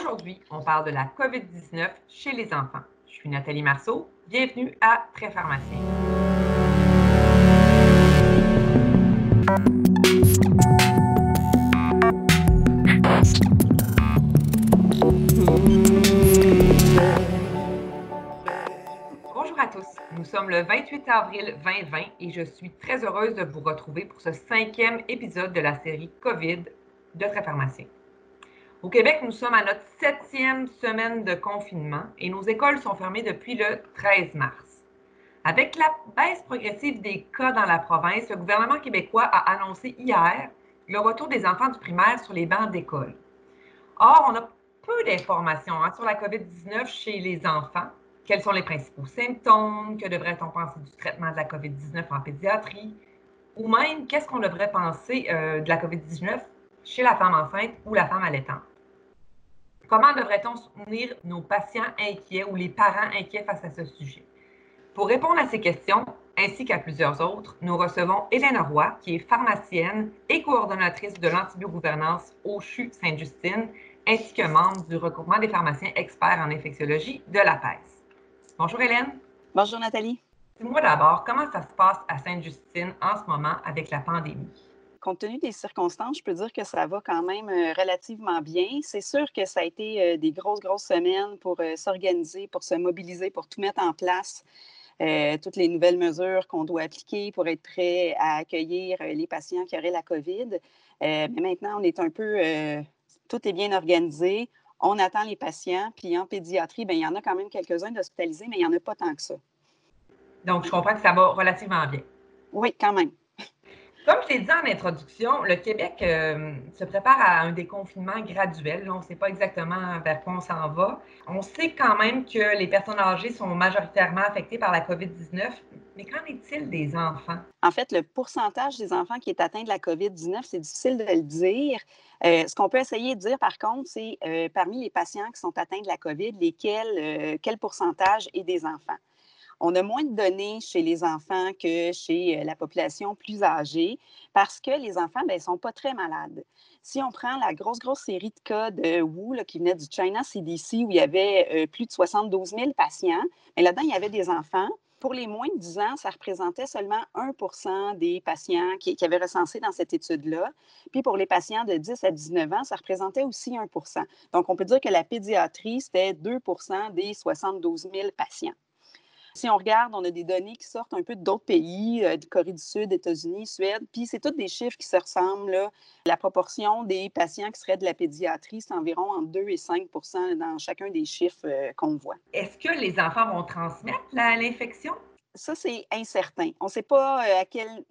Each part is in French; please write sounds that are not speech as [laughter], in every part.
Aujourd'hui, on parle de la COVID-19 chez les enfants. Je suis Nathalie Marceau. Bienvenue à Très Pharmacien. Bonjour à tous. Nous sommes le 28 avril 2020 et je suis très heureuse de vous retrouver pour ce cinquième épisode de la série COVID de Très Pharmacien. Au Québec, nous sommes à notre septième semaine de confinement et nos écoles sont fermées depuis le 13 mars. Avec la baisse progressive des cas dans la province, le gouvernement québécois a annoncé hier le retour des enfants du primaire sur les bancs d'école. Or, on a peu d'informations hein, sur la COVID-19 chez les enfants. Quels sont les principaux symptômes? Que devrait-on penser du traitement de la COVID-19 en pédiatrie? Ou même, qu'est-ce qu'on devrait penser euh, de la COVID-19 chez la femme enceinte ou la femme allaitante? Comment devrait-on soutenir nos patients inquiets ou les parents inquiets face à ce sujet? Pour répondre à ces questions, ainsi qu'à plusieurs autres, nous recevons Hélène Roy, qui est pharmacienne et coordonnatrice de l'antibiogouvernance au CHU Sainte-Justine, ainsi que membre du regroupement des pharmaciens experts en infectiologie de la PES. Bonjour Hélène. Bonjour Nathalie. Dis-moi d'abord, comment ça se passe à Sainte-Justine en ce moment avec la pandémie? Compte tenu des circonstances, je peux dire que ça va quand même euh, relativement bien. C'est sûr que ça a été euh, des grosses, grosses semaines pour euh, s'organiser, pour se mobiliser, pour tout mettre en place. toutes les nouvelles mesures qu'on doit appliquer pour être prêt à accueillir les patients qui auraient la COVID. mais maintenant, on est un peu, tout est bien organisé. On attend les patients. Puis en pédiatrie, bien, il y en a quand même quelques-uns d'hospitalisés, mais il n'y en a pas tant que ça. Donc, je comprends que ça va relativement bien. Oui, quand même. Comme je l'ai dit en introduction, le Québec euh, se prépare à un déconfinement graduel. on ne sait pas exactement vers quoi on s'en va. On sait quand même que les personnes âgées sont majoritairement affectées par la COVID-19, mais qu'en est-il des enfants? En fait, le pourcentage des enfants qui est atteint de la COVID-19, c'est difficile de le dire. Euh, ce qu'on peut essayer de dire, par contre, c'est euh, parmi les patients qui sont atteints de la COVID, lesquels, quel pourcentage est des enfants? On a moins de données chez les enfants que chez euh, la population plus âgée parce que les enfants ne ben, sont pas très malades. Si on prend la grosse, grosse série de cas de Wu qui venait du China CDC où il y avait euh, plus de 72 000 patients, mais ben, là-dedans, il y avait des enfants. Pour les moins de 10 ans, ça représentait seulement 1% des patients qui, qui, avaient recensé dans cette étude-là. Puis pour les patients de 10 à 19 ans, ça représentait aussi 1% Donc, on peut dire que la pédiatrie, c'était 2% des 72 000 patients. Si on regarde, on a des données qui sortent un peu d'autres pays, euh, de Corée du Sud, États-Unis, Suède, puis c'est tous des chiffres qui se ressemblent. La proportion des patients qui seraient de la pédiatrie, c'est environ entre 2 et 5% dans chacun des chiffres euh, qu'on voit. Est-ce que les enfants vont transmettre l'infection? Ça, c'est incertain. On ne sait pas euh, à quelle,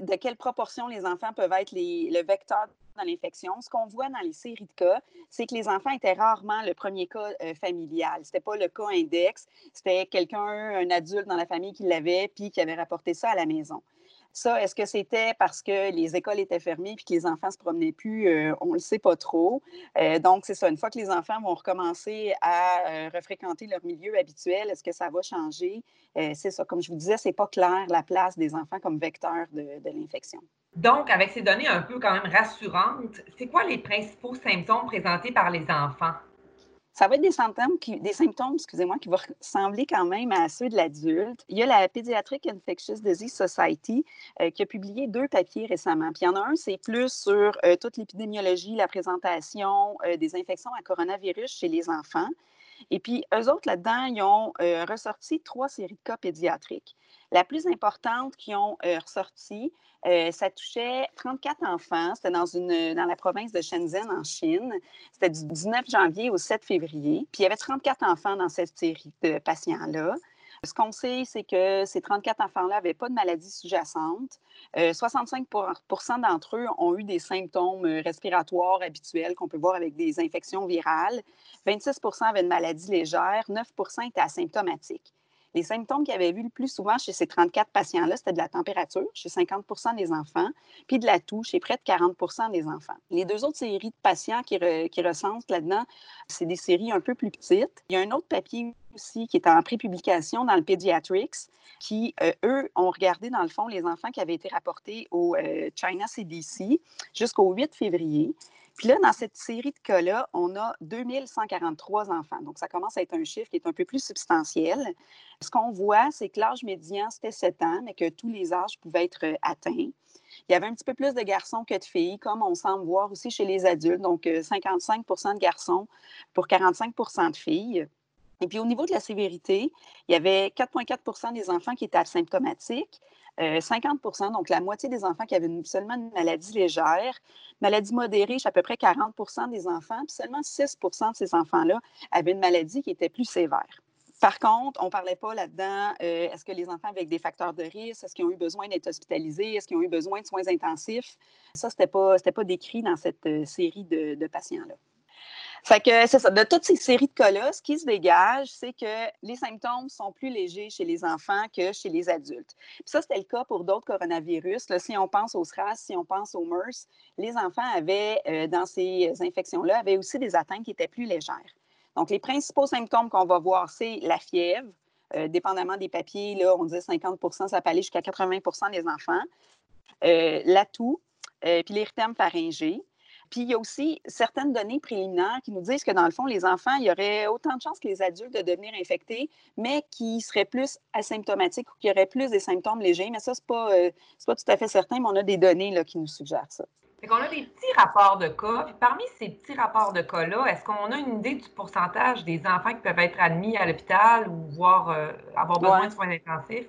de quelle proportion les enfants peuvent être les, le vecteur dans l'infection. Ce qu'on voit dans les séries de cas, c'est que les enfants étaient rarement le premier cas euh, familial. Ce n'était pas le cas index, c'était quelqu'un, un adulte dans la famille qui l'avait, puis qui avait rapporté ça à la maison. Ça, est-ce que c'était parce que les écoles étaient fermées puis que les enfants se promenaient plus? Euh, on ne le sait pas trop. Euh, donc, c'est ça. Une fois que les enfants vont recommencer à refréquenter leur milieu habituel, est-ce que ça va changer? c'est ça. Comme je vous disais, ce n'est pas clair la place des enfants comme vecteur de l'infection. Donc, avec ces données un peu quand même rassurantes, c'est quoi les principaux symptômes présentés par les enfants? Ça va être des symptômes, qui, des symptômes excusez-moi, qui vont ressembler quand même à ceux de l'adulte. Il y a la Pediatric Infectious Disease Society euh, qui a publié deux papiers récemment. Puis il y en a un, c'est plus sur euh, toute l'épidémiologie, la présentation euh, des infections à coronavirus chez les enfants. Et puis, eux autres, là-dedans, ils ont ressorti trois séries de cas pédiatriques. La plus importante qu'ils ont ressorti, euh, ça touchait 34 enfants. C'était dans, dans la province de Shenzhen, en Chine. C'était du 19 janvier au 7 février. Puis il y avait 34 enfants dans cette série de patients-là. Ce qu'on sait, c'est que ces 34 enfants-là n'avaient pas de maladie sous-jacente. 65% euh, d'entre eux ont eu des symptômes euh, respiratoires habituels qu'on peut voir avec des infections virales. 26% avaient une maladie légère. 9% étaient asymptomatiques. Les symptômes qu'il avait vus le plus souvent chez ces 34 patients-là, c'était de la température chez 50 des enfants, puis de la toux chez près de 40 des enfants. Les deux autres séries de patients qui, recensent là-dedans, c'est des séries un peu plus petites. Il y a un autre papier aussi qui est en prépublication dans le Pediatrics, qui, euh, eux, ont regardé, dans le fond, les enfants qui avaient été rapportés au euh, China CDC jusqu'au 8 février. Puis là, dans cette série de cas-là, on a 2143 enfants. Donc, ça commence à être un chiffre qui est un peu plus substantiel. Ce qu'on voit, c'est que l'âge médian, c'était 7 ans, mais que tous les âges pouvaient être euh, atteints. Il y avait un petit peu plus de garçons que de filles, comme on semble voir aussi chez les adultes. Donc, 55% euh, de garçons pour 45% de filles. Et puis, au niveau de la sévérité, il y avait 4,4% des enfants qui étaient asymptomatiques, 50% euh, donc la moitié des enfants qui avaient seulement une maladie légère. Maladie modérée, chez à peu près 40% des enfants, puis seulement 6% de ces enfants-là avaient une maladie qui était plus sévère. Par contre, on ne parlait pas là-dedans, euh, est-ce que les enfants avec des facteurs de risque, est-ce qu'ils ont eu besoin d'être hospitalisés, est-ce qu'ils ont eu besoin de soins intensifs? Ça, ce n'était pas, pas décrit dans cette euh, série de patients-là. Fait que. De toutes ces séries de cas-là, ce qui se dégage, c'est que les symptômes sont plus légers chez les enfants que chez les adultes. Puis ça, c'était le cas pour d'autres coronavirus. si on pense au SRAS, si on pense au MERS, les enfants avaient, euh, dans ces infections-là, avaient aussi des atteintes qui étaient plus légères. Donc, les principaux symptômes qu'on va voir, c'est la fièvre. Euh, dépendamment des papiers, là, on dit 50 ça peut aller jusqu'à 80% des enfants. Euh, la toux, puis l'érythème pharyngé. Puis il y a aussi certaines données préliminaires qui nous disent que dans le fond, les enfants, il y aurait autant de chances que les adultes de devenir infectés, mais qui seraient plus asymptomatiques ou qui auraient plus des symptômes légers. Mais ça, ce n'est pas, euh, pas tout à fait certain, mais on a des données là, qui nous suggèrent ça. On a des petits rapports de cas. Puis parmi ces petits rapports de cas-là, est-ce qu'on a une idée du pourcentage des enfants qui peuvent être admis à l'hôpital ou voire euh, avoir besoin de soins intensifs?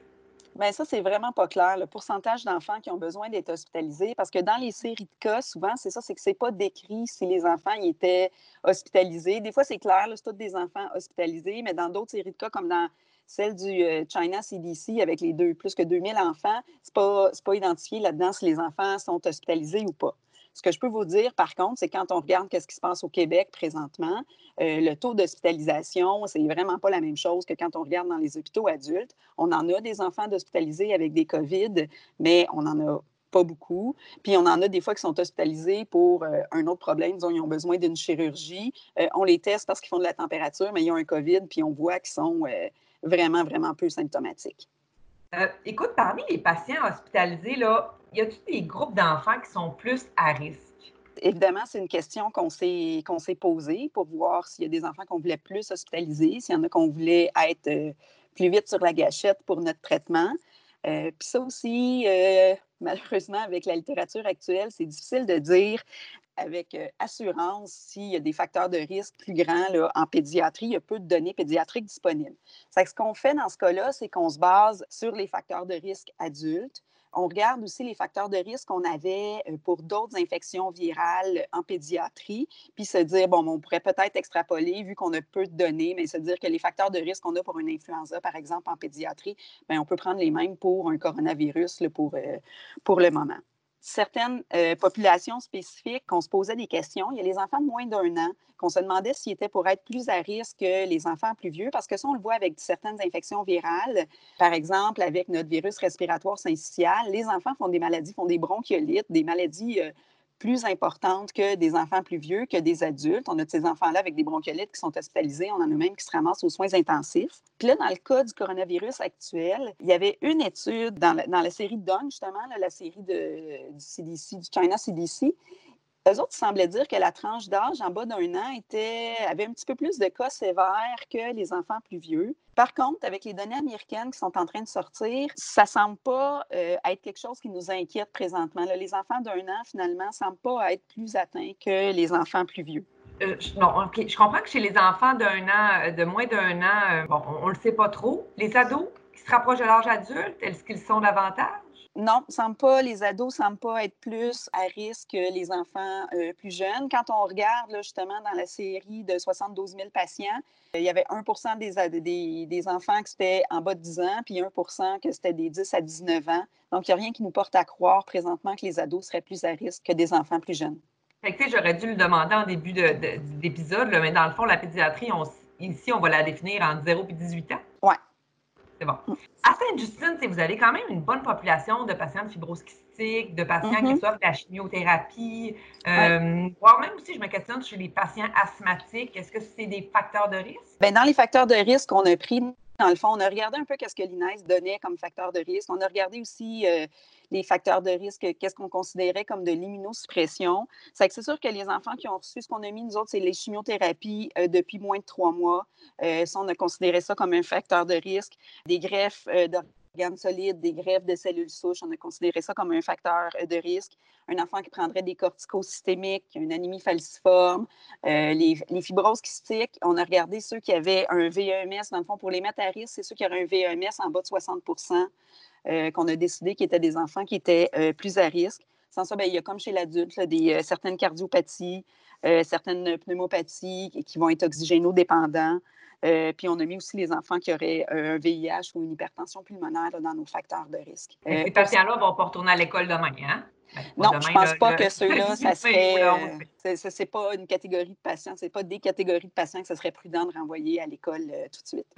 Bien, ça, c'est vraiment pas clair, le pourcentage d'enfants qui ont besoin d'être hospitalisés, parce que dans les séries de cas, souvent, c'est ça, c'est que c'est pas décrit si les enfants y étaient hospitalisés. Des fois, c'est clair, c'est tous des enfants hospitalisés, mais dans d'autres séries de cas, comme dans celle du euh, China CDC avec les deux, plus que 2000 enfants, c'est pas, pas identifié là-dedans si les enfants sont hospitalisés ou pas. Ce que je peux vous dire, par contre, c'est quand on regarde ce qui se passe au Québec présentement, euh, le taux d'hospitalisation, c'est vraiment pas la même chose que quand on regarde dans les hôpitaux adultes. On en a des enfants hospitalisés avec des COVID, mais on n'en a pas beaucoup. Puis on en a des fois qui sont hospitalisés pour euh, un autre problème, disons, ils ont besoin d'une chirurgie. Euh, on les teste parce qu'ils font de la température, mais ils ont un COVID, puis on voit qu'ils sont vraiment, vraiment peu symptomatiques. écoute, parmi les patients hospitalisés, là, y a-t-il des groupes d'enfants qui sont plus à risque? Évidemment, c'est une question qu'on s'est, s'est posée pour voir s'il y a des enfants qu'on voulait plus hospitaliser, s'il y en a qu'on voulait être euh, plus vite sur la gâchette pour notre traitement. Euh, puis ça aussi, euh, malheureusement, avec la littérature actuelle, c'est difficile de dire avec assurance s'il y a des facteurs de risque plus grands en pédiatrie. Il y a peu de données pédiatriques disponibles. ce qu'on fait dans ce cas-là, c'est qu'on se base sur les facteurs de risque adultes on regarde aussi les facteurs de risque qu'on avait euh, pour d'autres infections virales en pédiatrie, puis se dire, bon, on pourrait peut-être extrapoler, vu qu'on a peu de données, mais se dire que les facteurs de risque qu'on a pour une influenza, par exemple, en pédiatrie, bien, on peut prendre les mêmes pour un coronavirus euh, pour le moment certaines euh, populations spécifiques qu'on se posait des questions. Il y a les enfants de moins d'un an qu'on se demandait s'ils étaient pour être plus à risque que les enfants plus vieux, parce que ça, on le voit avec certaines infections virales. Par exemple, avec notre virus respiratoire syncytial, les enfants font des maladies, font des bronchiolites, des maladies euh, plus importante que des enfants plus vieux, que des adultes. On a de ces enfants-là avec des bronchiolites qui sont hospitalisés. On en a même qui se ramassent aux soins intensifs. Puis là, dans le cas du coronavirus actuel, il y avait une étude dans la, dans la série DON, justement, la série de, du CDC, du China CDC, eux autres semblaient dire que la tranche d'âge en bas d'un an était, avait un petit peu plus de cas sévères que les enfants plus vieux. Par contre, avec les données américaines qui sont en train de sortir, ça ne semble pas euh, être quelque chose qui nous inquiète présentement. les enfants d'un an, finalement, ne semblent pas être plus atteints que les enfants plus vieux. Euh, Je comprends que chez les enfants d'un an, euh, de moins d'un an, bon, on ne le sait pas trop. Les ados qui se rapprochent de l'âge adulte, est-ce qu'ils sont davantage? Non, semble pas, les ados ne semblent pas être plus à risque que les enfants euh, plus jeunes. Quand on regarde justement dans la série de 72 000 patients, il y avait 1 des, des, enfants qui étaient en bas de 10 ans, puis 1% que c'était des 10 à 19 ans. Donc, il n'y a rien qui nous porte à croire présentement que les ados seraient plus à risque que des enfants plus jeunes. J'aurais dû le demander en début d'épisode, mais dans le fond, la pédiatrie, ici, on va la définir entre 0 et 18 ans? Oui, c'est bon. À Sainte-Justine, vous avez quand même une bonne population de patients de fibrose de patients qui mm-hmm. reçoivent de la chimiothérapie, euh, voire même aussi, je me questionne chez les patients asthmatiques. Est-ce que c'est des facteurs de risque? Bien, dans les facteurs de risque qu'on a pris, dans le fond, on a regardé un peu ce que l'INES donnait comme facteur de risque. On a regardé aussi euh, les facteurs de risque, qu'est-ce qu'on considérait comme de l'immunosuppression. C'est sûr que les enfants qui ont reçu ce qu'on a mis, nous autres, c'est les chimiothérapies euh, depuis moins de trois mois. Euh, ça, on a considéré ça comme un facteur de risque. Des greffes euh, d'organes solides, des greffes de cellules souches, on a considéré ça comme un facteur de risque. Un enfant qui prendrait des corticosystémiques, une anémie falciforme, les, les, fibroses kystiques, on a regardé ceux qui avaient un VEMS, dans le fond, pour les mettre à risque, c'est ceux qui auraient un VEMS en bas de 60 euh, qu'on a décidé qu'ils étaient des enfants qui étaient euh, plus à risque. Sans ça, bien, il y a comme chez l'adulte, des, euh, certaines cardiopathies, certaines pneumopathies qui vont être oxygénodépendants. puis on a mis aussi les enfants qui auraient un VIH ou une hypertension pulmonaire dans nos facteurs de risque. ces patients-là ne vont pas retourner à l'école demain, hein? Ben, non, je ne pense pas que ceux-là, [laughs] ça serait. Ce n'est pas une catégorie de patients, ce n'est pas des catégories de patients que ce serait prudent de renvoyer à l'école tout de suite.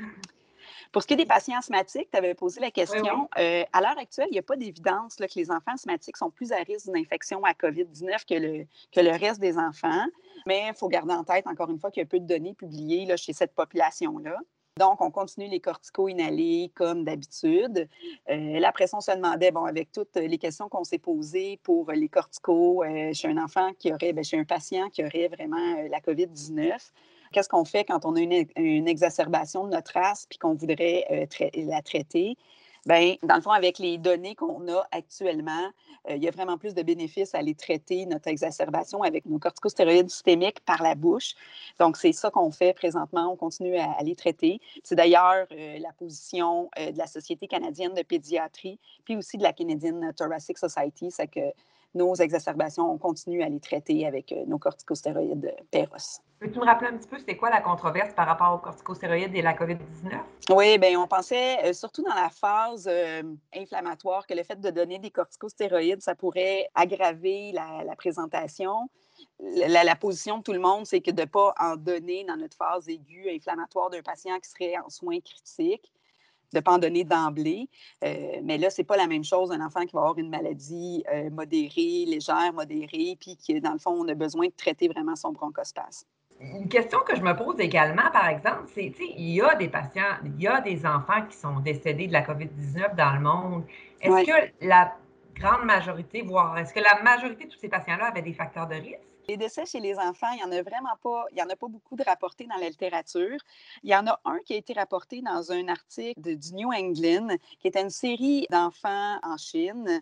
Pour ce qui est des patients asthmatiques, tu avais posé la question. Euh, à l'heure actuelle, il n'y a pas d'évidence que les enfants asthmatiques sont plus à risque d'une infection à COVID-19 que le, que le reste des enfants. Mais il faut garder en tête, encore une fois, qu'il y a peu de données publiées là, chez cette population-là. Donc, on continue les corticos inhalés comme d'habitude. Euh, la pression se demandait, bon, avec toutes les questions qu'on s'est posées pour les corticos euh, chez un enfant qui aurait, bien, chez un patient qui aurait vraiment la COVID-19, Qu'est-ce qu'on fait quand on a une, exacerbation de notre race puis qu'on voudrait euh, la traiter? Bien, dans le fond, avec les données qu'on a actuellement, euh, il y a vraiment plus de bénéfices à aller traiter notre exacerbation avec nos corticostéroïdes systémiques par la bouche. Donc, c'est ça qu'on fait présentement. On continue à, les traiter. C'est d'ailleurs euh, la position de la Société canadienne de pédiatrie, puis aussi de la Canadian Thoracic Society. C'est que nos exacerbations, on continue à les traiter avec nos corticostéroïdes Peros. Peux-tu me rappeler un petit peu, c'était quoi la controverse par rapport aux corticostéroïdes et la COVID-19? Oui, bien, on pensait, euh, surtout dans la phase euh, inflammatoire, que le fait de donner des corticostéroïdes, ça pourrait aggraver la, présentation. La, position de tout le monde, c'est que de ne pas en donner dans notre phase aiguë inflammatoire d'un patient qui serait en soins critiques de pas en donner d'emblée. Euh, mais là, ce n'est pas la même chose un enfant qui va avoir une maladie modérée, légère, modérée, puis qui, dans le fond, on a besoin de traiter vraiment son bronchospasme une question que je me pose également, par exemple, c'est, tu sais, il y a des patients, il y a des enfants qui sont décédés de la COVID-19 dans le monde. Est-ce que la grande majorité, voire est-ce que la majorité de tous ces patients-là avaient des facteurs de risque? Les décès chez les enfants, il n'y en a vraiment pas, il y en a pas beaucoup de rapportés dans la littérature. Il y en a un qui a été rapporté dans un article du New England, qui était une série d'enfants en Chine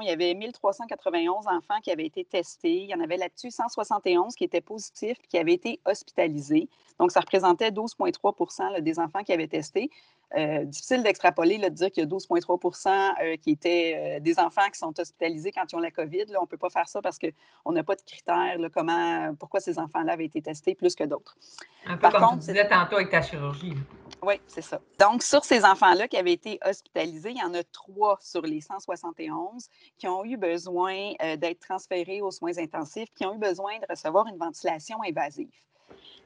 il y avait 1391 enfants qui avaient été testés. Il y en avait là-dessus 171 qui étaient positifs qui avaient été hospitalisés. Donc, ça représentait 12,3% des enfants qui avaient testé. Euh, difficile d'extrapoler, de dire qu'il y a 12,3 euh, qui étaient euh, des enfants qui sont hospitalisés quand ils ont la COVID. Là, on ne peut pas faire ça parce qu'on n'a pas de critères, comment, pourquoi ces enfants-là avaient été testés plus que d'autres. Un peu Par comme tu disais tantôt avec ta chirurgie. Oui, c'est ça. Donc, sur ces enfants-là qui avaient été hospitalisés, il y en a trois sur les 171 qui ont eu besoin d'être transférés aux soins intensifs, qui ont eu besoin de recevoir une ventilation invasive.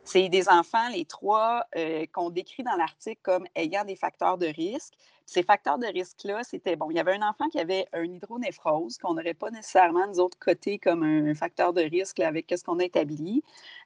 C'est des enfants, les trois, euh, qu'on décrit dans l'article comme ayant des facteurs de risque. Ces facteurs de risque-là, c'était bon. Il y avait un enfant qui avait un hydronéphrose qu'on n'aurait pas nécessairement, nous autres, coté comme un facteur de risque avec ce qu'on a établi.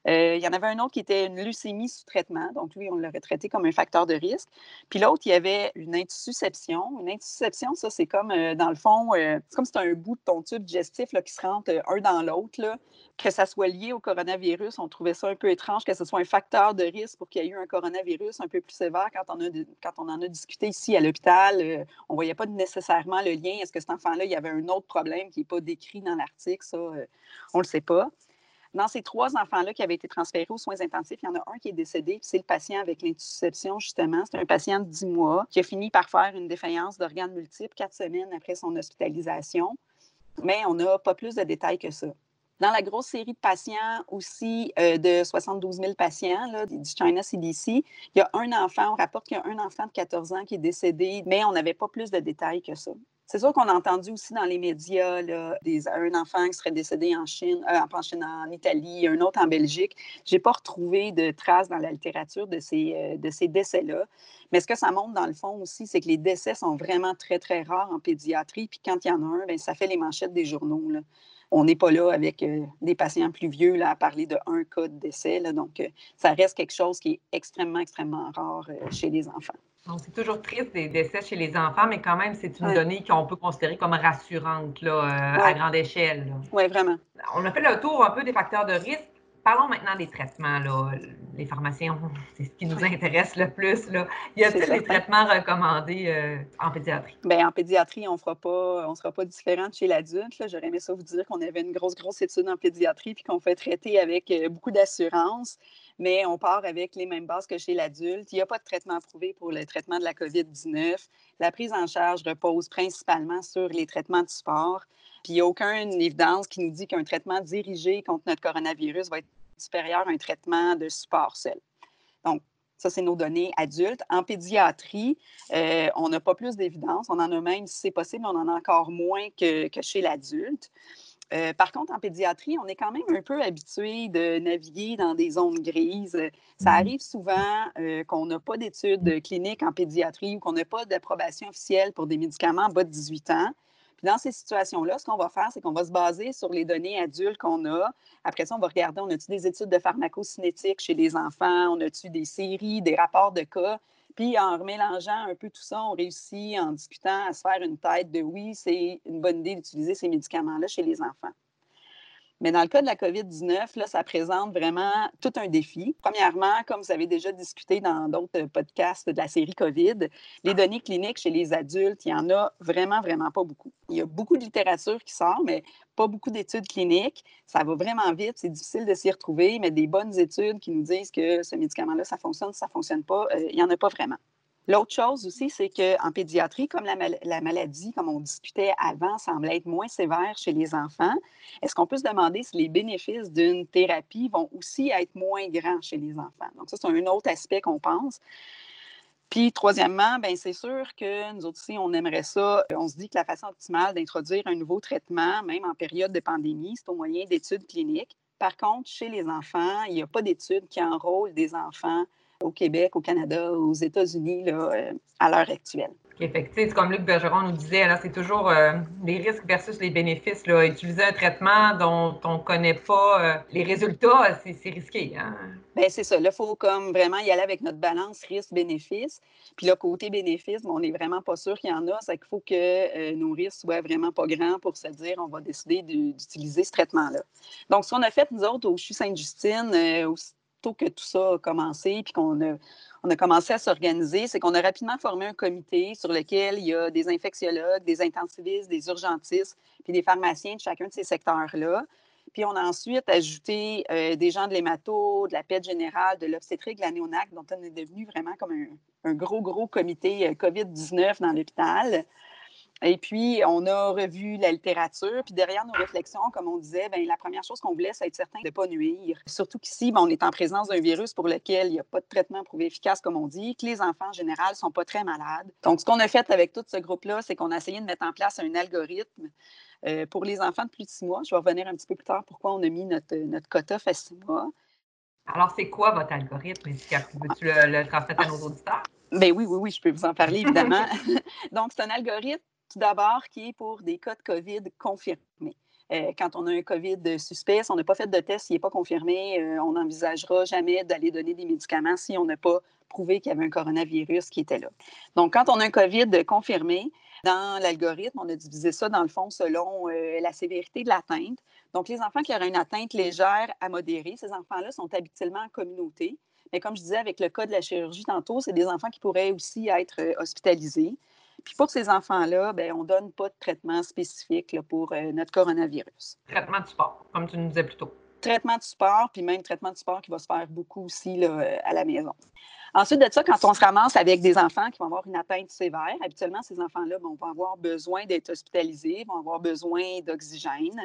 Euh, il y en avait un autre qui était une leucémie sous traitement. Donc, lui, on l'aurait traité comme un facteur de risque. Puis l'autre, il y avait une intussusception. Une intussusception, ça, c'est comme, euh, dans le fond, c'est comme si tu as un bout de ton tube digestif là, qui se rentre un dans l'autre. Que ça soit lié au coronavirus, on trouvait ça un peu étrange que ce soit un facteur de risque pour qu'il y ait eu un coronavirus un peu plus sévère quand on en a discuté ici à l'hôpital. Euh, on ne voyait pas nécessairement le lien. Est-ce que cet enfant-là, il y avait un autre problème qui n'est pas décrit dans l'article? Euh, on ne le sait pas. Dans ces trois enfants-là qui avaient été transférés aux soins intensifs, il y en a un qui est décédé, c'est le patient avec l'intussusception, justement. C'est un patient de 10 mois qui a fini par faire une défaillance d'organes multiples quatre semaines après son hospitalisation. Mais on n'a pas plus de détails que ça. Dans la grosse série de patients aussi, euh, de 72 000 patients du China CDC, il y a un enfant, on rapporte qu'il y a un enfant de 14 ans qui est décédé, mais on n'avait pas plus de détails que ça. C'est sûr qu'on a entendu aussi dans les médias là, un enfant qui serait décédé en Chine, euh, en Chine, en Italie, un autre en Belgique. Je n'ai pas retrouvé de traces dans la littérature de ces, euh, ces décès-là. Mais ce que ça montre dans le fond aussi, c'est que les décès sont vraiment très, très rares en pédiatrie. Puis quand il y en a un, bien, ça fait les manchettes des journaux. Là. On n'est pas là avec euh, des patients plus vieux là, à parler de un cas de décès. donc, euh, ça reste quelque chose qui est extrêmement, extrêmement rare euh, chez les enfants. Donc, c'est toujours triste des décès chez les enfants, mais quand même, c'est une donnée qu'on peut considérer comme rassurante là, à grande échelle. Oui, vraiment. On a fait le tour un peu des facteurs de risque. Parlons maintenant des traitements. Là. Les pharmaciens, [laughs] c'est ce qui nous intéresse le plus. Là. Y a-t-il des traitements recommandés euh, en pédiatrie? Bien, en pédiatrie, on ne sera pas différent de chez l'adulte. J'aurais aimé ça vous dire qu'on avait une grosse, grosse étude en pédiatrie puis qu'on fait traiter avec euh, beaucoup d'assurance, mais on part avec les mêmes bases que chez l'adulte. Il n'y a pas de traitement approuvé pour le traitement de la COVID-19. La prise en charge repose principalement sur les traitements du sport. Puis il n'y a aucune évidence qui nous dit qu'un traitement dirigé contre notre coronavirus va être supérieur à un traitement de support seul. Donc, ça, c'est nos données adultes. En pédiatrie, euh, on n'a pas plus d'évidence. On en a même, si c'est possible, on en a encore moins que, chez l'adulte. Euh, par contre, en pédiatrie, on est quand même un peu habitué de naviguer dans des zones grises. Ça mm-hmm. arrive souvent euh, qu'on n'a pas d'études cliniques en pédiatrie ou qu'on n'a pas d'approbation officielle pour des médicaments en bas de 18 ans dans ces situations-là, ce qu'on va faire, c'est qu'on va se baser sur les données adultes qu'on a. Après ça, on va regarder, on a-tu des études de pharmacocinétique chez les enfants, on a-tu des séries, des rapports de cas? Puis en remélangeant un peu tout ça, on réussit en discutant à se faire une tête de oui, c'est une bonne idée d'utiliser ces médicaments-là chez les enfants. Mais dans le cas de la COVID-19, là, ça présente vraiment tout un défi. Premièrement, comme vous avez déjà discuté dans d'autres podcasts de la série COVID, les données cliniques chez les adultes, il y en a vraiment, vraiment pas beaucoup. Il y a beaucoup de littérature qui sort, mais pas beaucoup d'études cliniques. Ça va vraiment vite, c'est difficile de s'y retrouver, mais des bonnes études qui nous disent que ce médicament-là, ça fonctionne, ça ne fonctionne pas, euh, il n'y en a pas vraiment. L'autre chose aussi, c'est qu'en pédiatrie, comme la, maladie, comme on discutait avant, semble être moins sévère chez les enfants, est-ce qu'on peut se demander si les bénéfices d'une thérapie vont aussi être moins grands chez les enfants? Donc, ça, c'est un autre aspect qu'on pense. Puis, troisièmement, ben c'est sûr que nous aussi, on aimerait ça. On se dit que la façon optimale d'introduire un nouveau traitement, même en période de pandémie, c'est au moyen d'études cliniques. Par contre, chez les enfants, il n'y a pas d'études qui enrôlent des enfants au Québec, au Canada, aux États-Unis euh, à l'heure actuelle. Effectivement, comme Luc Bergeron nous disait, c'est toujours euh, les risques versus les bénéfices. Là. Utiliser un traitement dont on ne connaît pas euh, les résultats, c'est risqué. Hein? Bien, c'est ça. Là, il faut comme vraiment y aller avec notre balance risque-bénéfice. Puis le côté bénéfice, on n'est vraiment pas sûr qu'il y en a. C'est qu'il faut que nos risques soient vraiment pas grands pour se dire on va décider d'utiliser ce traitement-là. Donc, ce qu'on a fait, nous autres, au CHU Sainte-Justine, que tout ça a commencé, puis qu'on a, on a commencé à s'organiser, c'est qu'on a rapidement formé un comité sur lequel il y a des infectiologues, des intensivistes, des urgentistes, puis des pharmaciens de chacun de ces secteurs-là. Puis on a ensuite ajouté euh, des gens de l'hémato, de la PET générale, de l'obstétrique, de la néonac, dont on est devenu vraiment comme un, un gros, gros comité euh, COVID-19 dans l'hôpital. Et puis, on a revu la littérature. Puis derrière nos réflexions, comme on disait, bien, la première chose qu'on voulait, c'est être certain de ne pas nuire. Surtout qu'ici, ben, on est en présence d'un virus pour lequel il n'y a pas de traitement prouvé efficace, comme on dit, que les enfants, en général, ne sont pas très malades. Donc, ce qu'on a fait avec tout ce groupe-là, c'est qu'on a essayé de mettre en place un algorithme euh, pour les enfants de plus de six mois. Je vais revenir un petit peu plus tard pourquoi on a mis notre, notre quota à six mois. Alors, c'est quoi votre algorithme? Veux-tu le, le transmettre à nos auditeurs? Bien oui, oui, oui, je peux vous en parler, évidemment. [laughs] Donc, c'est un algorithme tout d'abord, qui est pour des cas de COVID confirmés. Euh, quand on a un COVID suspect, si on n'a pas fait de test, s'il n'est pas confirmé, euh, on n'envisagera jamais d'aller donner des médicaments si on n'a pas prouvé qu'il y avait un coronavirus qui était là. Donc, quand on a un COVID confirmé, dans l'algorithme, on a divisé ça dans le fond selon euh, la sévérité de l'atteinte. Donc, les enfants qui auraient une atteinte légère à modérée, ces enfants-là sont habituellement en communauté. Mais comme je disais avec le cas de la chirurgie tantôt, c'est des enfants qui pourraient aussi être hospitalisés. Puis pour ces enfants-là, ben, on ne donne pas de traitement spécifique pour euh, notre coronavirus. Traitement de sport, comme tu nous disais plus tôt. Traitement de sport, puis même traitement de sport qui va se faire beaucoup aussi là, à la maison. Ensuite de ça, quand on se ramasse avec des enfants qui vont avoir une atteinte sévère, habituellement, ces enfants-là vont avoir besoin d'être hospitalisés, vont avoir besoin d'oxygène.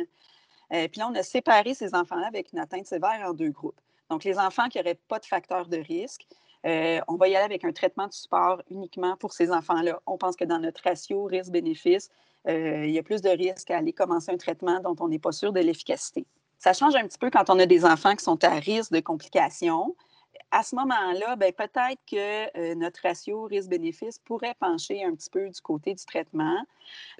Euh, puis là, on a séparé ces enfants-là avec une atteinte sévère en deux groupes. Donc, les enfants qui n'auraient pas de facteur de risque, euh, on va y aller avec un traitement de support uniquement pour ces enfants-là. On pense que dans notre ratio risque-bénéfice, euh, il y a plus de risques à aller commencer un traitement dont on n'est pas sûr de l'efficacité. Ça change un petit peu quand on a des enfants qui sont à risque de complications. à ce moment-là, ben, peut-être que notre ratio risque-bénéfice pourrait pencher un petit peu du côté du traitement.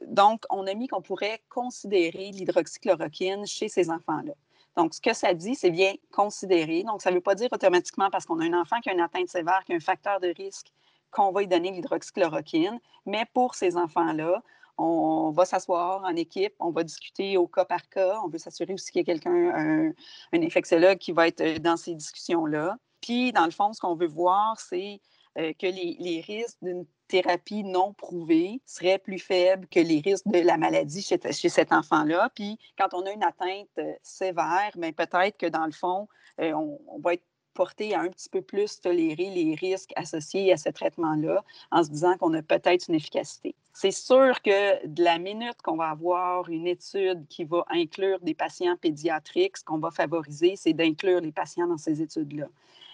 Donc, on a mis qu'on pourrait considérer l'hydroxychloroquine chez ces enfants-là. Donc, ce que ça dit, c'est bien considérer. Donc, ça ne veut pas dire automatiquement parce qu'on a un enfant qui a une atteinte sévère, qui a un facteur de risque, qu'on va lui donner l'hydroxychloroquine. Mais pour ces enfants-là, on va s'asseoir en équipe, on va discuter au cas par cas. On veut s'assurer aussi qu'il y a quelqu'un, un, un, infectiologue qui va être dans ces discussions-là. Puis, dans le fond, ce qu'on veut voir, c'est euh, que les risques d'une thérapie non prouvée seraient plus faibles que les risques de la maladie chez, cet enfant-là. Puis, quand on a une atteinte euh, sévère, bien, peut-être que dans le fond, euh, on, on, va être porté à un petit peu plus tolérer les risques associés à ce traitement-là en se disant qu'on a peut-être une efficacité. C'est sûr que de la minute qu'on va avoir une étude qui va inclure des patients pédiatriques, ce qu'on va favoriser, c'est d'inclure les patients dans ces études-là.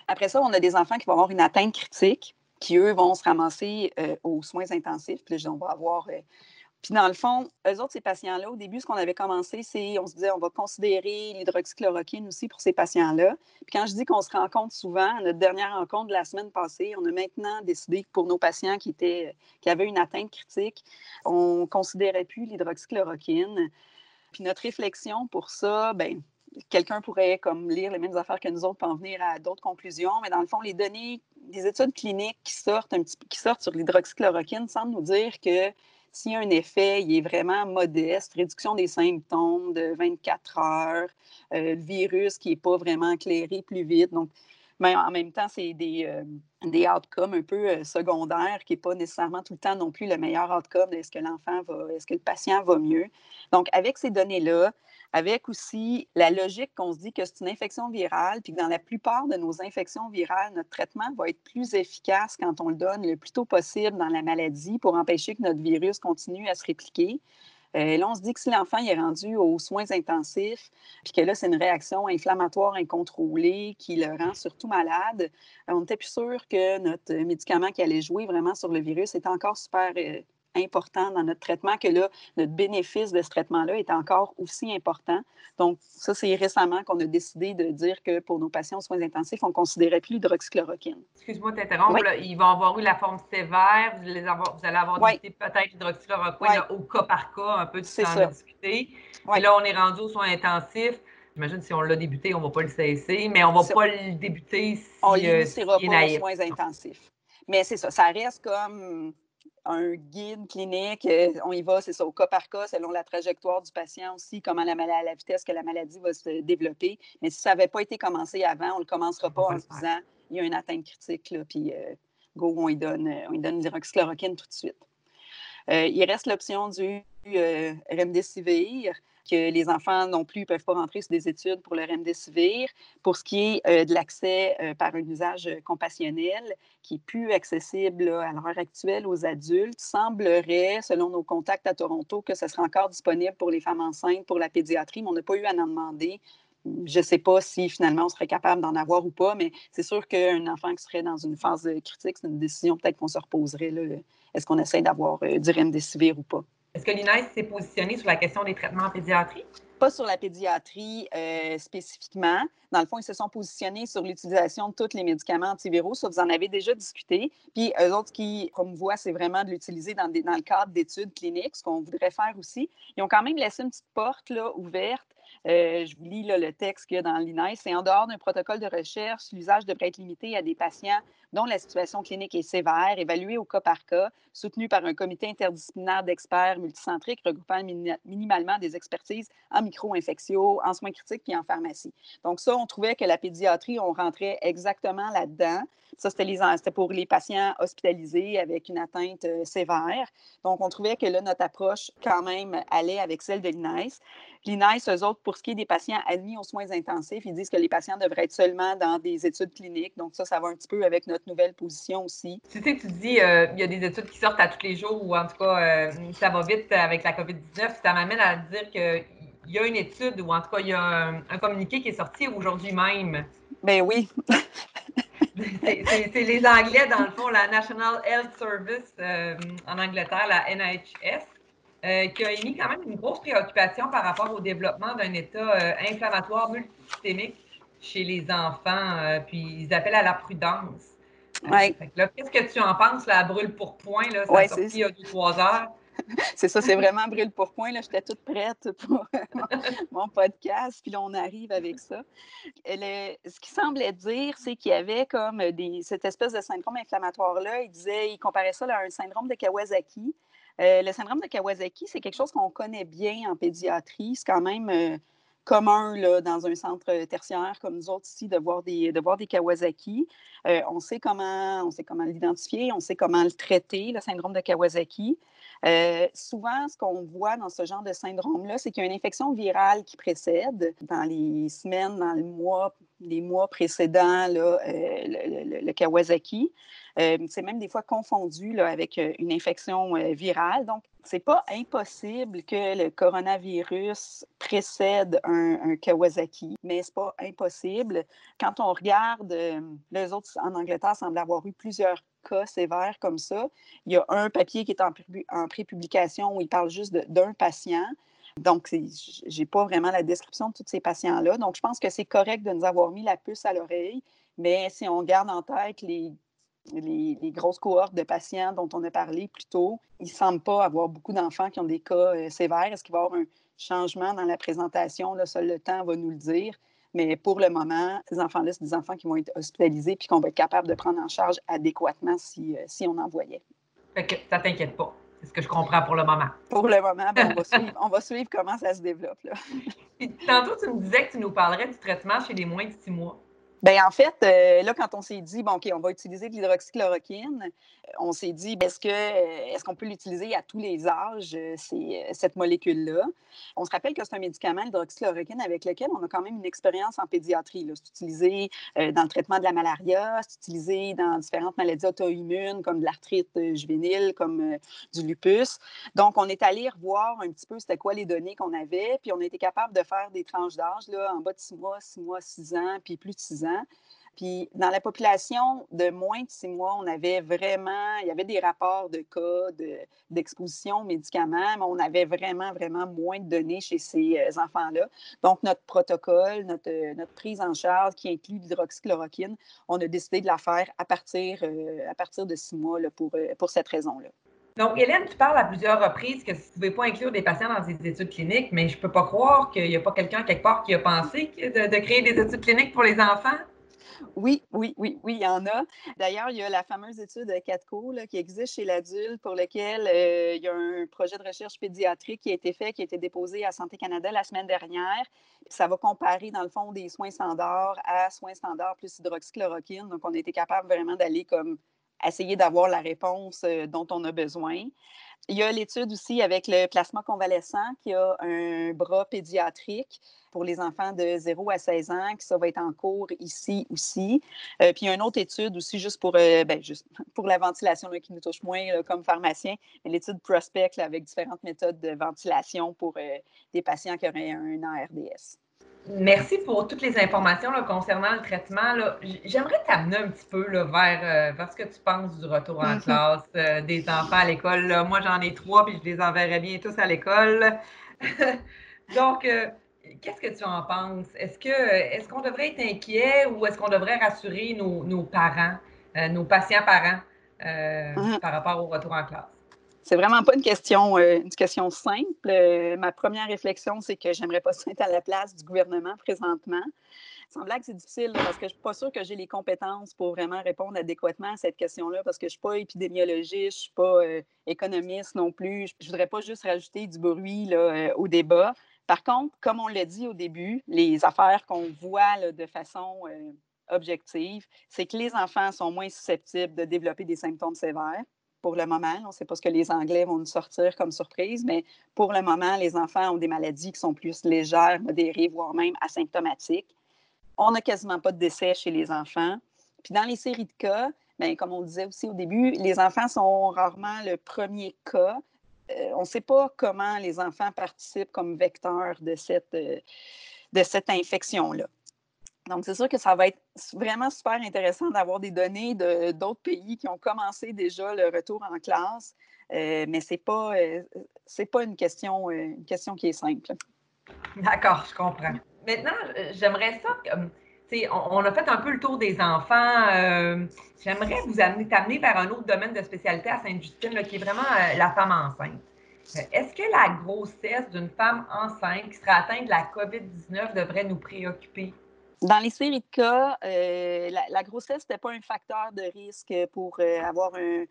Après ça, on a des enfants qui vont avoir une atteinte critique, qui, eux, vont se ramasser euh, aux soins intensifs. Puis on va avoir. Euh, puis dans le fond, eux autres, ces patients-là, au début, ce qu'on avait commencé, c'est on se disait on va considérer l'hydroxychloroquine aussi pour ces patients-là. Puis quand je dis qu'on se rencontre souvent, notre dernière rencontre de la semaine passée, on a maintenant décidé que pour nos patients qui, étaient, qui avaient une atteinte critique, on ne considérait plus l'hydroxychloroquine. Puis notre réflexion pour ça, ben quelqu'un pourrait comme lire les mêmes affaires que nous autres pour en venir à d'autres conclusions, mais dans le fond, les données des études cliniques qui sortent, un petit, qui sortent sur l'hydroxychloroquine semblent nous dire que s'il y a un effet, il est vraiment modeste, réduction des symptômes de 24 heures, euh, le virus qui n'est pas vraiment éclairé plus vite. Donc, mais en même temps, c'est des, euh, des outcomes un peu euh, secondaires qui n'est pas nécessairement tout le temps non plus le meilleur outcome. Est-ce que l'enfant va, est-ce que le patient va mieux? Donc, avec ces données-là, avec aussi la logique qu'on se dit que c'est une infection virale, puis que dans la plupart de nos infections virales, notre traitement va être plus efficace quand on le donne le plus tôt possible dans la maladie pour empêcher que notre virus continue à se répliquer. Euh, là, on se dit que si l'enfant est rendu aux soins intensifs, puis que là, c'est une réaction inflammatoire incontrôlée qui le rend surtout malade, on n'était plus sûr que notre médicament qui allait jouer vraiment sur le virus est encore super euh, important dans notre traitement, que là, notre bénéfice de ce traitement-là est encore aussi important. Donc, ça, c'est récemment qu'on a décidé de dire que pour nos patients aux soins intensifs, on ne considérait plus l'hydroxychloroquine. Excuse-moi de t'interrompre. Ils vont avoir eu la forme sévère. Vous, allez avoir oui. peut-être l'hydroxychloroquine au cas par cas, un peu de temps discuter. Et là, on est rendu aux soins intensifs. J'imagine si on l'a débuté, on ne va pas le cesser, mais on ne va pas le débuter si on euh, pas aux soins intensifs. Mais c'est ça, ça reste comme un guide clinique. Euh, on y va, c'est ça, au cas par cas, selon la trajectoire du patient aussi, comment la, à la vitesse que la maladie va se développer. Mais si ça n'avait pas été commencé avant, on ne le commencera pas en se disant il y a une atteinte critique, là, puis euh, go, on y donne, euh, on donne l'hydroxychloroquine tout de suite. il reste l'option du remdesivir que les enfants non plus ne peuvent pas rentrer sur des études pour le remdesivir. Pour ce qui est euh, de l'accès euh, par un usage compassionnel, qui est plus accessible à l'heure actuelle aux adultes, semblerait, selon nos contacts à Toronto, que ce sera encore disponible pour les femmes enceintes, pour la pédiatrie, mais on n'a pas eu à en demander. Je ne sais pas si finalement on serait capable d'en avoir ou pas, mais c'est sûr qu'un enfant qui serait dans une phase critique, c'est une décision peut-être qu'on se reposerait. Est-ce qu'on essaie d'avoir euh, du remdesivir ou pas? Est-ce que l'INES s'est positionné sur la question des traitements en pédiatrie? Sur la pédiatrie euh, spécifiquement. Dans le fond, ils se sont positionnés sur l'utilisation de tous les médicaments antiviraux. Ça, vous en avez déjà discuté. Puis, eux autres qui promouvoient, c'est vraiment de l'utiliser dans, le cadre d'études cliniques, ce qu'on voudrait faire aussi. Ils ont quand même laissé une petite porte ouverte euh, je vous lis le texte qu'il y a dans l'INES. C'est en dehors d'un protocole de recherche, l'usage devrait être limité à des patients dont la situation clinique est sévère, évalué au cas par cas, soutenu par un comité interdisciplinaire d'experts multicentriques regroupant minimalement des expertises en micro-infectio, en soins critiques puis en pharmacie. Donc ça, on trouvait que la pédiatrie, on rentrait exactement là-dedans. Ça, c'était pour les patients hospitalisés avec une atteinte euh, sévère. Donc, on trouvait que là, notre approche, quand même, allait avec celle de l'INES. L'INES, eux autres, pour ce qui est des patients admis aux soins intensifs, ils disent que les patients devraient être seulement dans des études cliniques. Donc, ça, ça va un petit peu avec notre nouvelle position aussi. Tu sais, tu dis, euh, il y a des études qui sortent à tous les jours, ou en tout cas, euh, ça va vite avec la COVID-19. Ça m'amène à dire qu'il y a une étude, ou en tout cas, il y a un, un communiqué qui est sorti aujourd'hui même. Ben oui. [laughs] c'est les Anglais, dans le fond, la National Health Service euh, en Angleterre, la NHS, euh, qui a émis quand même une grosse préoccupation par rapport au développement d'un état euh, inflammatoire multisystémique chez les enfants, puis ils appellent à la prudence. Ouais. Qu'est-ce que tu en penses, la brûle pour point? Là, ça ouais, a sorti il y a deux, trois heures. [laughs] c'est ça, c'est vraiment brûle pour point. J'étais toute prête pour [laughs] mon, podcast, puis là, on arrive avec ça. ce qu'il semblait dire, c'est qu'il y avait comme cette espèce de syndrome inflammatoire-là. Il disait, il comparait ça à un syndrome de Kawasaki. Euh, le syndrome de Kawasaki, c'est quelque chose qu'on connaît bien en pédiatrie. C'est quand même euh, commun là, dans un centre tertiaire comme nous autres ici de voir des, de voir des Kawasaki. Euh, on sait comment, on sait comment l'identifier, on sait comment le traiter, le syndrome de Kawasaki. Euh, souvent, ce qu'on voit dans ce genre de syndrome-là, c'est qu'il y a une infection virale qui précède dans les semaines, dans les mois, les mois précédents euh, le, Kawasaki. Euh, c'est même des fois confondu avec une infection virale. Donc, c'est pas impossible que le coronavirus précède un, Kawasaki, mais c'est pas impossible. Quand on regarde, les autres en Angleterre semblent avoir eu plusieurs cas sévères comme ça. Il y a un papier qui est en, en pré-publication où il parle juste d'un patient. Donc, je n'ai pas vraiment la description de tous ces patients-là. Donc, je pense que c'est correct de nous avoir mis la puce à l'oreille, mais si on garde en tête les, grosses cohortes de patients dont on a parlé plus tôt, il ne semble pas avoir beaucoup d'enfants qui ont des cas euh, sévères. Est-ce qu'il va y avoir un changement dans la présentation? Là, seul le temps va nous le dire. Mais pour le moment, ces enfants-là, c'est des enfants qui vont être hospitalisés puis qu'on va être capable de prendre en charge adéquatement si, euh, si on en voyait. Fait que ça t'inquiète pas. C'est ce que je comprends pour le moment. Pour le moment, ben, on, va [laughs] suivre, on, va suivre, comment ça se développe. Là. tantôt, tu me disais que tu nous parlerais du traitement chez les moins de six mois. Bien, en fait, euh, là, quand on s'est dit, bon, OK, on va utiliser de l'hydroxychloroquine, on s'est dit, ben, est-ce que est-ce qu'on peut l'utiliser à tous les âges, euh, cette molécule-là? On se rappelle que c'est un médicament, l'hydroxychloroquine, avec lequel on a quand même une expérience en pédiatrie. C'est utilisé euh, dans le traitement de la malaria, c'est utilisé dans différentes maladies auto-immunes, comme de l'arthrite juvénile, comme du lupus. Donc, on est allé revoir un petit peu c'était quoi les données qu'on avait, puis on a été capable de faire des tranches d'âge, en bas de six mois, six mois, six ans, puis plus de six ans. Puis dans la population de moins de six mois, on avait vraiment, il y avait des rapports de cas d'exposition aux médicaments, mais on avait vraiment, vraiment moins de données chez ces euh, enfants-là. Donc, notre protocole, notre, euh, notre prise en charge qui inclut l'hydroxychloroquine, on a décidé de la faire à partir, euh, à partir de six mois là, pour, pour cette raison-là. Donc, Hélène, tu parles à plusieurs reprises que vous ne pouvez pas inclure des patients dans des études cliniques, mais je ne peux pas croire qu'il n'y a pas quelqu'un quelque part qui a pensé de, créer des études cliniques pour les enfants. Oui, oui, oui, oui, il y en a. D'ailleurs, il y a la fameuse étude CATCO qui existe chez l'adulte pour lequel euh, il y a un projet de recherche pédiatrique qui a été fait, qui a été déposé à Santé Canada la semaine dernière. Ça va comparer, dans le fond, des soins standards à soins standards plus hydroxychloroquine. Donc, on a été capable vraiment d'aller comme essayer d'avoir la réponse dont on a besoin. Il y a l'étude aussi avec le plasma convalescent qui a un bras pédiatrique pour les enfants de 0 à 16 ans, qui ça va être en cours ici aussi. Puis il y a une autre étude aussi juste pour, ben, [laughs] pour la ventilation qui nous touche moins comme pharmacien, l'étude Prospect avec différentes méthodes de ventilation pour des patients qui auraient un ARDS. Merci pour toutes les informations concernant le traitement. J'aimerais t'amener un petit peu vers, euh, vers, ce que tu penses du retour en mm-hmm. classe euh, des enfants à l'école. Moi, j'en ai trois, puis je les enverrai bien tous à l'école. [laughs] Donc, euh, qu'est-ce que tu en penses? Est-ce qu'on devrait être inquiet ou est-ce qu'on devrait rassurer nos, nos parents, nos patients parents mm-hmm. par rapport au retour en classe? C'est vraiment pas une question, euh, une question simple. Euh, ma première réflexion, c'est que j'aimerais pas [laughs] être à la place du gouvernement présentement. Sans blague, c'est difficile parce que je suis pas sûre que j'ai les compétences pour vraiment répondre adéquatement à cette question-là parce que je suis pas épidémiologiste, je suis pas euh, économiste non plus. Je, voudrais pas juste rajouter du bruit au débat. Par contre, comme on l'a dit au début, les affaires qu'on voit de façon objective, c'est que les enfants sont moins susceptibles de développer des symptômes sévères pour le moment. On ne sait pas ce que les Anglais vont nous sortir comme surprise, mais pour le moment, les enfants ont des maladies qui sont plus légères, modérées, voire même asymptomatiques. On n'a quasiment pas de décès chez les enfants. Puis dans les séries de cas, bien, comme on disait aussi au début, les enfants sont rarement le premier cas. Euh, on ne sait pas comment les enfants participent comme vecteurs de cette, euh, de cette infection-là. Donc, c'est sûr que ça va être vraiment super intéressant d'avoir des données d'autres pays qui ont commencé déjà le retour en classe, euh, mais ce n'est pas, euh, pas une, question, euh, une question qui est simple. D'accord, je comprends. Maintenant, j'aimerais ça on, a fait un peu le tour des enfants. J'aimerais vous amener, t'amener vers un autre domaine de spécialité à Sainte-Justine, qui est vraiment la femme enceinte. Est-ce que la grossesse d'une femme enceinte qui serait atteinte de la COVID-19 devrait nous préoccuper? Dans les séries de cas, la, grossesse n'était pas un facteur de risque pour avoir un,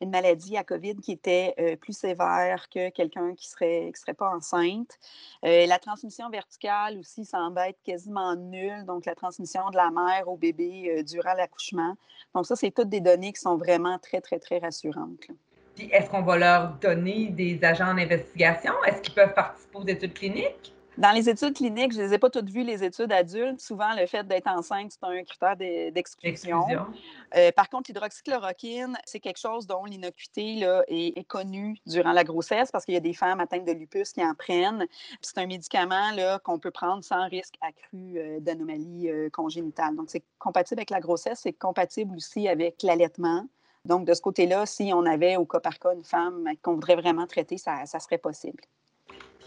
une maladie à COVID qui était euh, plus sévère que quelqu'un qui ne serait, qui serait pas enceinte. Euh, la transmission verticale aussi semble être quasiment nulle, donc la transmission de la mère au bébé euh, durant l'accouchement. Donc ça, c'est toutes des données qui sont vraiment très, très, très rassurantes. Puis est-ce qu'on va leur donner des agents d'investigation? Est-ce qu'ils peuvent participer aux études cliniques? Dans les études cliniques, je ne les ai pas toutes vues, les études adultes. Souvent, le fait d'être enceinte, c'est un critère d'exclusion. Euh, par contre, l'hydroxychloroquine, c'est quelque chose dont l'innocuité est, est, connue durant la grossesse parce qu'il y a des femmes atteintes de lupus qui en prennent. C'est un médicament qu'on peut prendre sans risque accru euh, d'anomalie euh, congénitale. Donc, c'est compatible avec la grossesse, c'est compatible aussi avec l'allaitement. Donc, de ce côté-là, si on avait au cas par cas une femme qu'on voudrait vraiment traiter, ça serait possible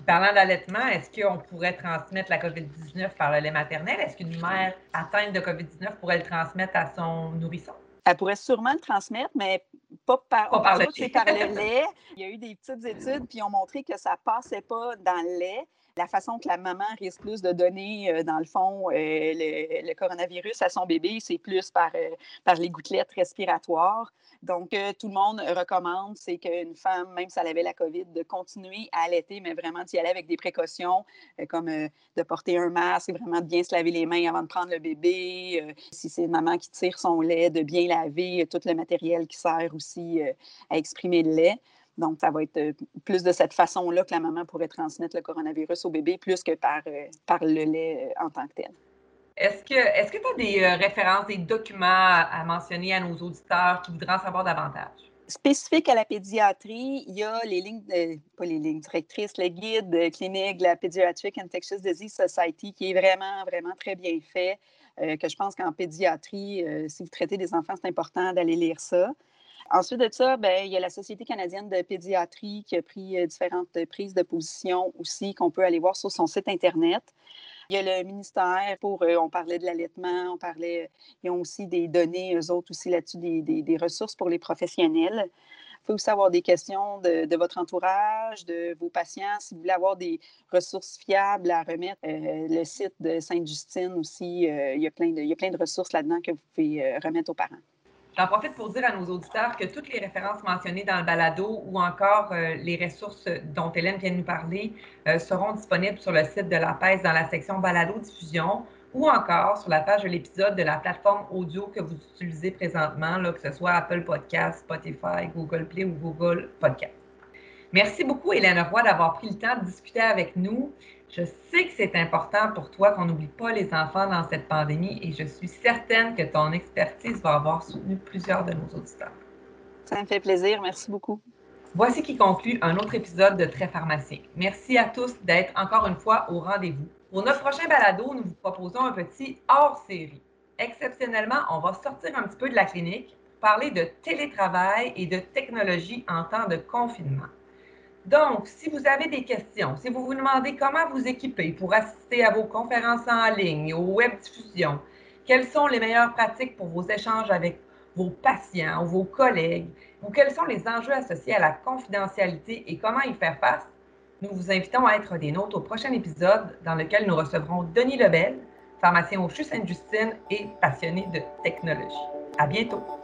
parlant d'allaitement, est-ce qu'on pourrait transmettre la COVID-19 par le lait maternel? Est-ce qu'une mère atteinte de COVID-19 pourrait le transmettre à son nourrisson? Elle pourrait sûrement le transmettre, mais pas par, pas par, le, par le [laughs] lait. Il y a eu des petites études qui ont montré que ça ne passait pas dans le lait la façon que la maman risque plus de donner, euh, dans le fond, euh, le, coronavirus à son bébé, c'est plus par, euh, par les gouttelettes respiratoires. Donc, tout le monde recommande, c'est qu'une femme, même si elle avait la COVID, de continuer à allaiter, mais vraiment d'y aller avec des précautions, comme de porter un masque, vraiment de bien se laver les mains avant de prendre le bébé. si c'est une maman qui tire son lait, de bien laver tout le matériel qui sert aussi à exprimer le lait. Donc, ça va être euh, plus de cette façon-là que la maman pourrait transmettre le coronavirus au bébé, plus que par, euh, par le lait euh, en tant que tel. Est-ce que est tu as des références, des documents à, mentionner à nos auditeurs qui voudraient en savoir davantage? Spécifique à la pédiatrie, il y a les lignes, pas les lignes directrices, le guide clinique de la Pediatric Infectious Disease Society qui est vraiment, vraiment très bien fait. que je pense qu'en pédiatrie, si vous traitez des enfants, c'est important d'aller lire ça. Ensuite de ça, ben, il y a la Société canadienne de pédiatrie qui a pris euh, différentes prises de position aussi qu'on peut aller voir sur son site Internet. Il y a le ministère pour, euh, on parlait de l'allaitement, on parlait, ils ont aussi des données, eux autres aussi là-dessus, des, ressources pour les professionnels. Il faut aussi avoir des questions de, votre entourage, de vos patients. Si vous voulez avoir des ressources fiables à remettre, euh, le site de Sainte-Justine aussi, il, y a plein de, il y a plein de ressources là-dedans que vous pouvez remettre aux parents. J'en profite pour dire à nos auditeurs que toutes les références mentionnées dans le balado ou encore euh, les ressources dont Hélène vient de nous parler euh, seront disponibles sur le site de la PES dans la section balado-diffusion ou encore sur la page de l'épisode de la plateforme audio que vous utilisez présentement, là, que ce soit Apple Podcast, Spotify, Google Play ou Google Podcast. Merci beaucoup, Hélène Roy, d'avoir pris le temps de discuter avec nous. Je sais que c'est important pour toi qu'on n'oublie pas les enfants dans cette pandémie et je suis certaine que ton expertise va avoir soutenu plusieurs de nos auditeurs. Ça me fait plaisir. Merci beaucoup. Voici qui conclut un autre épisode de Très Pharmacien. Merci à tous d'être encore une fois au rendez-vous. Pour notre prochain balado, nous vous proposons un petit hors-série. Exceptionnellement, on va sortir un petit peu de la clinique, parler de télétravail et de technologie en temps de confinement. Donc, si vous avez des questions, si vous vous demandez comment vous équiper pour assister à vos conférences en ligne, aux web diffusions, quelles sont les meilleures pratiques pour vos échanges avec vos patients ou vos collègues, ou quels sont les enjeux associés à la confidentialité et comment y faire face, nous vous invitons à être des nôtres au prochain épisode dans lequel nous recevrons Denis Lebel, pharmacien au CHU Sainte-Justine et passionné de technologie. À bientôt!